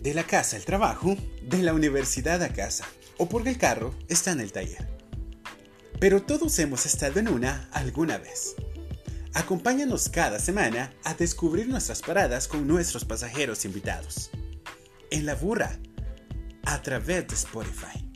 de la casa al trabajo, de la universidad a casa, o porque el carro está en el taller. Pero todos hemos estado en una alguna vez. Acompáñanos cada semana a descubrir nuestras paradas con nuestros pasajeros invitados. En la burra, a través de Spotify.